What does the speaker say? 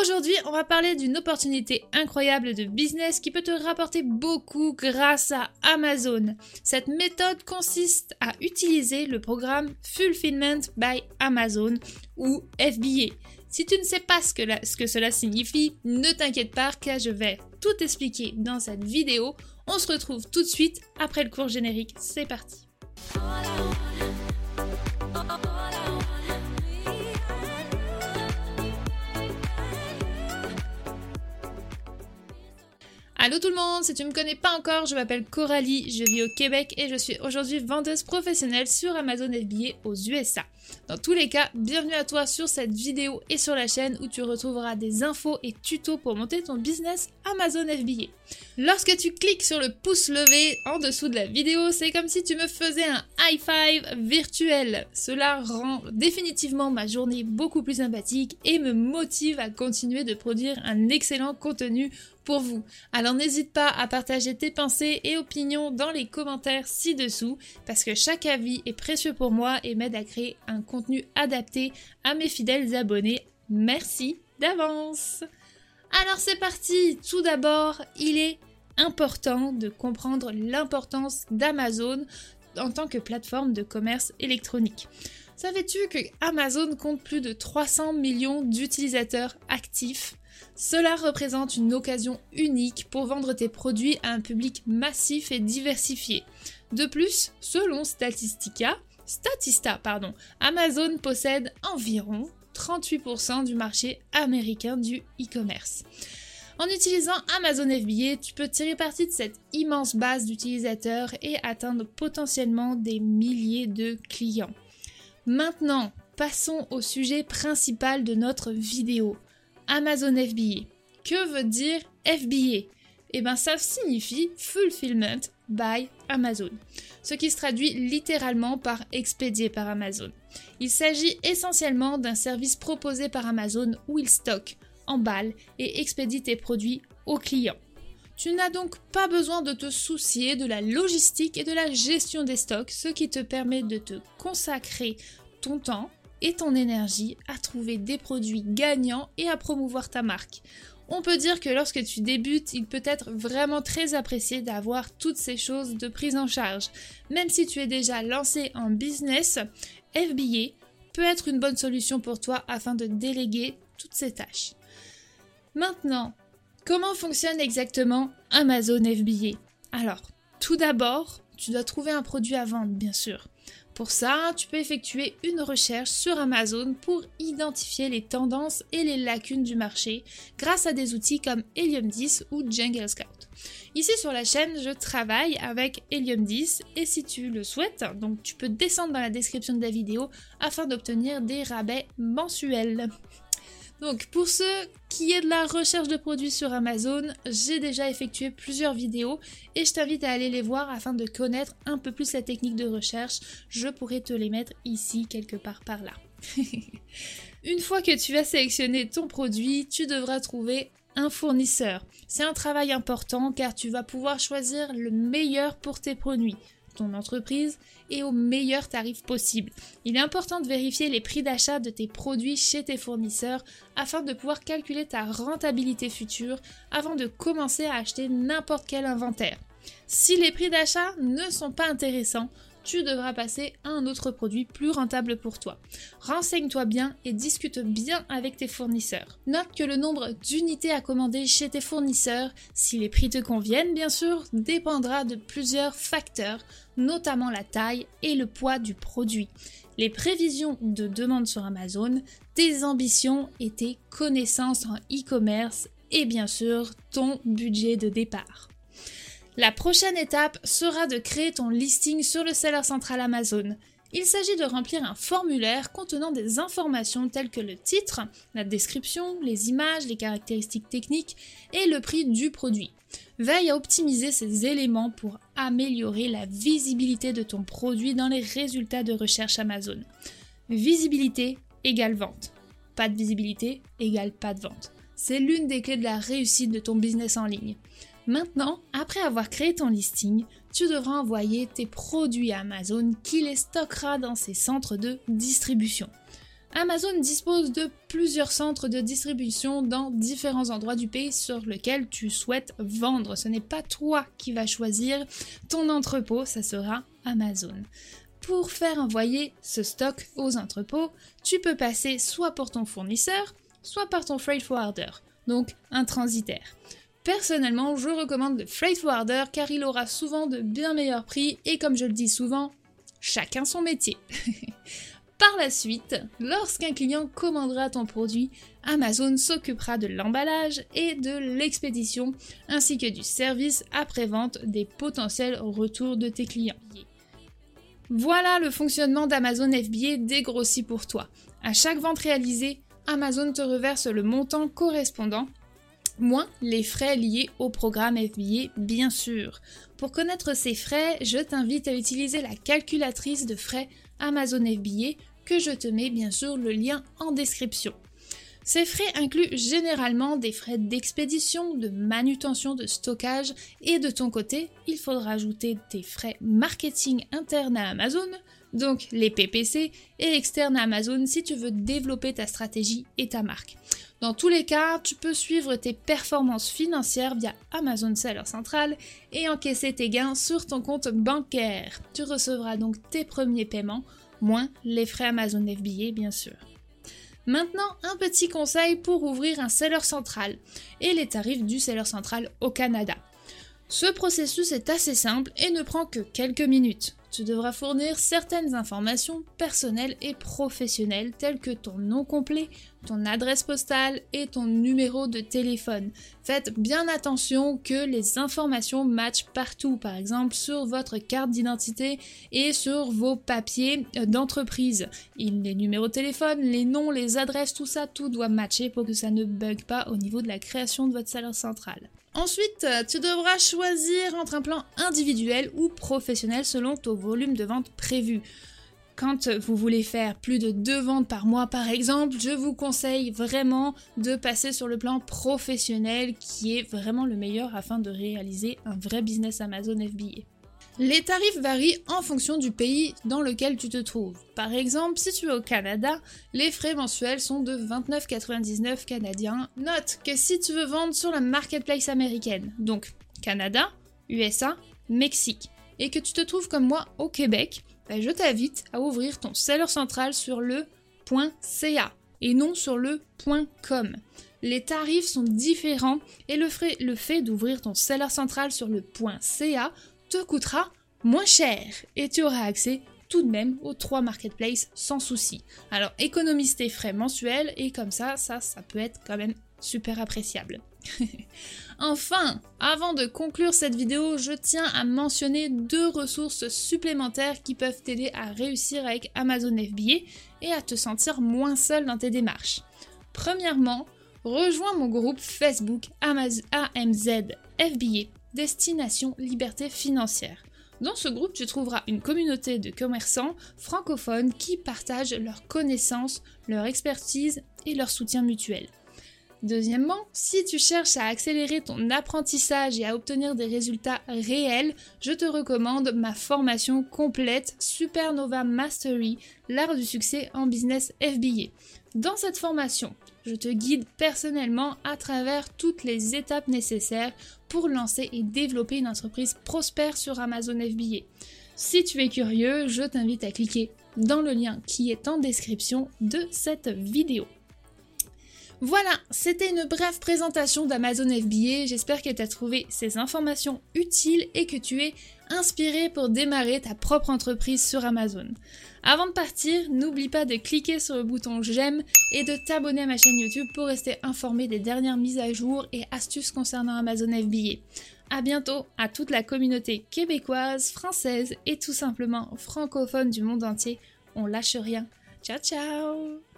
Aujourd'hui, on va parler d'une opportunité incroyable de business qui peut te rapporter beaucoup grâce à Amazon. Cette méthode consiste à utiliser le programme Fulfillment by Amazon ou FBA. Si tu ne sais pas ce que, ce que cela signifie, ne t'inquiète pas car je vais tout expliquer dans cette vidéo. On se retrouve tout de suite après le cours générique. C'est parti. Allô tout le monde, si tu ne me connais pas encore, je m'appelle Coralie, je vis au Québec et je suis aujourd'hui vendeuse professionnelle sur Amazon FBA aux USA. Dans tous les cas, bienvenue à toi sur cette vidéo et sur la chaîne où tu retrouveras des infos et tutos pour monter ton business Amazon FBA. Lorsque tu cliques sur le pouce levé en dessous de la vidéo, c'est comme si tu me faisais un high five virtuel. Cela rend définitivement ma journée beaucoup plus sympathique et me motive à continuer de produire un excellent contenu pour vous. Alors n'hésite pas à partager tes pensées et opinions dans les commentaires ci-dessous parce que chaque avis est précieux pour moi et m'aide à créer un contenu adapté à mes fidèles abonnés. Merci d'avance. Alors c'est parti. Tout d'abord, il est important de comprendre l'importance d'Amazon en tant que plateforme de commerce électronique. Savais-tu que Amazon compte plus de 300 millions d'utilisateurs actifs? Cela représente une occasion unique pour vendre tes produits à un public massif et diversifié. De plus, selon Statistica, Statista, pardon, Amazon possède environ 38% du marché américain du e-commerce. En utilisant Amazon FBA, tu peux tirer parti de cette immense base d'utilisateurs et atteindre potentiellement des milliers de clients. Maintenant, passons au sujet principal de notre vidéo. Amazon FBA. Que veut dire FBA Eh bien, ça signifie Fulfillment by Amazon, ce qui se traduit littéralement par expédié par Amazon. Il s'agit essentiellement d'un service proposé par Amazon où il stocke, emballe et expédie tes produits aux clients. Tu n'as donc pas besoin de te soucier de la logistique et de la gestion des stocks, ce qui te permet de te consacrer ton temps et ton énergie à trouver des produits gagnants et à promouvoir ta marque. On peut dire que lorsque tu débutes, il peut être vraiment très apprécié d'avoir toutes ces choses de prise en charge. Même si tu es déjà lancé en business, FBA peut être une bonne solution pour toi afin de déléguer toutes ces tâches. Maintenant, comment fonctionne exactement Amazon FBA Alors, tout d'abord, tu dois trouver un produit à vendre, bien sûr. Pour ça, tu peux effectuer une recherche sur Amazon pour identifier les tendances et les lacunes du marché grâce à des outils comme Helium 10 ou Jungle Scout. Ici sur la chaîne, je travaille avec Helium 10 et si tu le souhaites, donc tu peux descendre dans la description de la vidéo afin d'obtenir des rabais mensuels. Donc pour ceux qui aient de la recherche de produits sur Amazon, j'ai déjà effectué plusieurs vidéos et je t'invite à aller les voir afin de connaître un peu plus la technique de recherche. Je pourrais te les mettre ici quelque part par là. Une fois que tu as sélectionné ton produit, tu devras trouver un fournisseur. C'est un travail important car tu vas pouvoir choisir le meilleur pour tes produits ton entreprise et au meilleur tarif possible. Il est important de vérifier les prix d'achat de tes produits chez tes fournisseurs afin de pouvoir calculer ta rentabilité future avant de commencer à acheter n'importe quel inventaire. Si les prix d'achat ne sont pas intéressants, tu devras passer à un autre produit plus rentable pour toi. Renseigne-toi bien et discute bien avec tes fournisseurs. Note que le nombre d'unités à commander chez tes fournisseurs, si les prix te conviennent bien sûr, dépendra de plusieurs facteurs, notamment la taille et le poids du produit, les prévisions de demande sur Amazon, tes ambitions et tes connaissances en e-commerce et bien sûr ton budget de départ. La prochaine étape sera de créer ton listing sur le seller central Amazon. Il s'agit de remplir un formulaire contenant des informations telles que le titre, la description, les images, les caractéristiques techniques et le prix du produit. Veille à optimiser ces éléments pour améliorer la visibilité de ton produit dans les résultats de recherche Amazon. Visibilité égale vente. Pas de visibilité égale pas de vente. C'est l'une des clés de la réussite de ton business en ligne. Maintenant, après avoir créé ton listing, tu devras envoyer tes produits à Amazon qui les stockera dans ses centres de distribution. Amazon dispose de plusieurs centres de distribution dans différents endroits du pays sur lesquels tu souhaites vendre. Ce n'est pas toi qui vas choisir ton entrepôt, ça sera Amazon. Pour faire envoyer ce stock aux entrepôts, tu peux passer soit pour ton fournisseur, soit par ton freight forwarder, donc un transitaire. Personnellement, je recommande le freight forwarder car il aura souvent de bien meilleurs prix et comme je le dis souvent, chacun son métier. Par la suite, lorsqu'un client commandera ton produit, Amazon s'occupera de l'emballage et de l'expédition, ainsi que du service après-vente des potentiels retours de tes clients. Voilà le fonctionnement d'Amazon FBA dégrossi pour toi. À chaque vente réalisée, Amazon te reverse le montant correspondant moins les frais liés au programme FBA, bien sûr. Pour connaître ces frais, je t'invite à utiliser la calculatrice de frais Amazon FBA que je te mets bien sûr le lien en description. Ces frais incluent généralement des frais d'expédition, de manutention, de stockage et de ton côté, il faudra ajouter des frais marketing internes à Amazon, donc les PPC, et externes Amazon si tu veux développer ta stratégie et ta marque. Dans tous les cas, tu peux suivre tes performances financières via Amazon Seller Central et encaisser tes gains sur ton compte bancaire. Tu recevras donc tes premiers paiements moins les frais Amazon FBA bien sûr. Maintenant, un petit conseil pour ouvrir un seller central et les tarifs du seller central au Canada. Ce processus est assez simple et ne prend que quelques minutes tu devras fournir certaines informations personnelles et professionnelles telles que ton nom complet, ton adresse postale et ton numéro de téléphone. Faites bien attention que les informations matchent partout, par exemple sur votre carte d'identité et sur vos papiers d'entreprise. Les numéros de téléphone, les noms, les adresses, tout ça, tout doit matcher pour que ça ne bug pas au niveau de la création de votre salaire central. Ensuite, tu devras choisir entre un plan individuel ou professionnel selon ton volume de vente prévu. Quand vous voulez faire plus de deux ventes par mois par exemple, je vous conseille vraiment de passer sur le plan professionnel qui est vraiment le meilleur afin de réaliser un vrai business Amazon FBA. Les tarifs varient en fonction du pays dans lequel tu te trouves. Par exemple, si tu es au Canada, les frais mensuels sont de 29,99 canadiens. Note que si tu veux vendre sur la marketplace américaine, donc Canada, USA, Mexique, et que tu te trouves comme moi au Québec, ben, je t'invite à ouvrir ton seller central sur le .ca et non sur le .com. Les tarifs sont différents et le fait, le fait d'ouvrir ton seller central sur le .ca te coûtera moins cher et tu auras accès tout de même aux trois marketplaces sans souci. Alors économise tes frais mensuels et comme ça, ça, ça peut être quand même super appréciable. enfin, avant de conclure cette vidéo, je tiens à mentionner deux ressources supplémentaires qui peuvent t'aider à réussir avec Amazon FBA et à te sentir moins seul dans tes démarches. Premièrement, rejoins mon groupe Facebook AMZ FBA Destination Liberté Financière. Dans ce groupe, tu trouveras une communauté de commerçants francophones qui partagent leurs connaissances, leur expertise et leur soutien mutuel. Deuxièmement, si tu cherches à accélérer ton apprentissage et à obtenir des résultats réels, je te recommande ma formation complète Supernova Mastery, l'art du succès en business FBA. Dans cette formation, je te guide personnellement à travers toutes les étapes nécessaires pour lancer et développer une entreprise prospère sur Amazon FBA. Si tu es curieux, je t'invite à cliquer dans le lien qui est en description de cette vidéo. Voilà, c'était une brève présentation d'Amazon FBA. J'espère que tu as trouvé ces informations utiles et que tu es inspiré pour démarrer ta propre entreprise sur Amazon. Avant de partir, n'oublie pas de cliquer sur le bouton j'aime et de t'abonner à ma chaîne YouTube pour rester informé des dernières mises à jour et astuces concernant Amazon FBA. A bientôt à toute la communauté québécoise, française et tout simplement francophone du monde entier. On lâche rien. Ciao ciao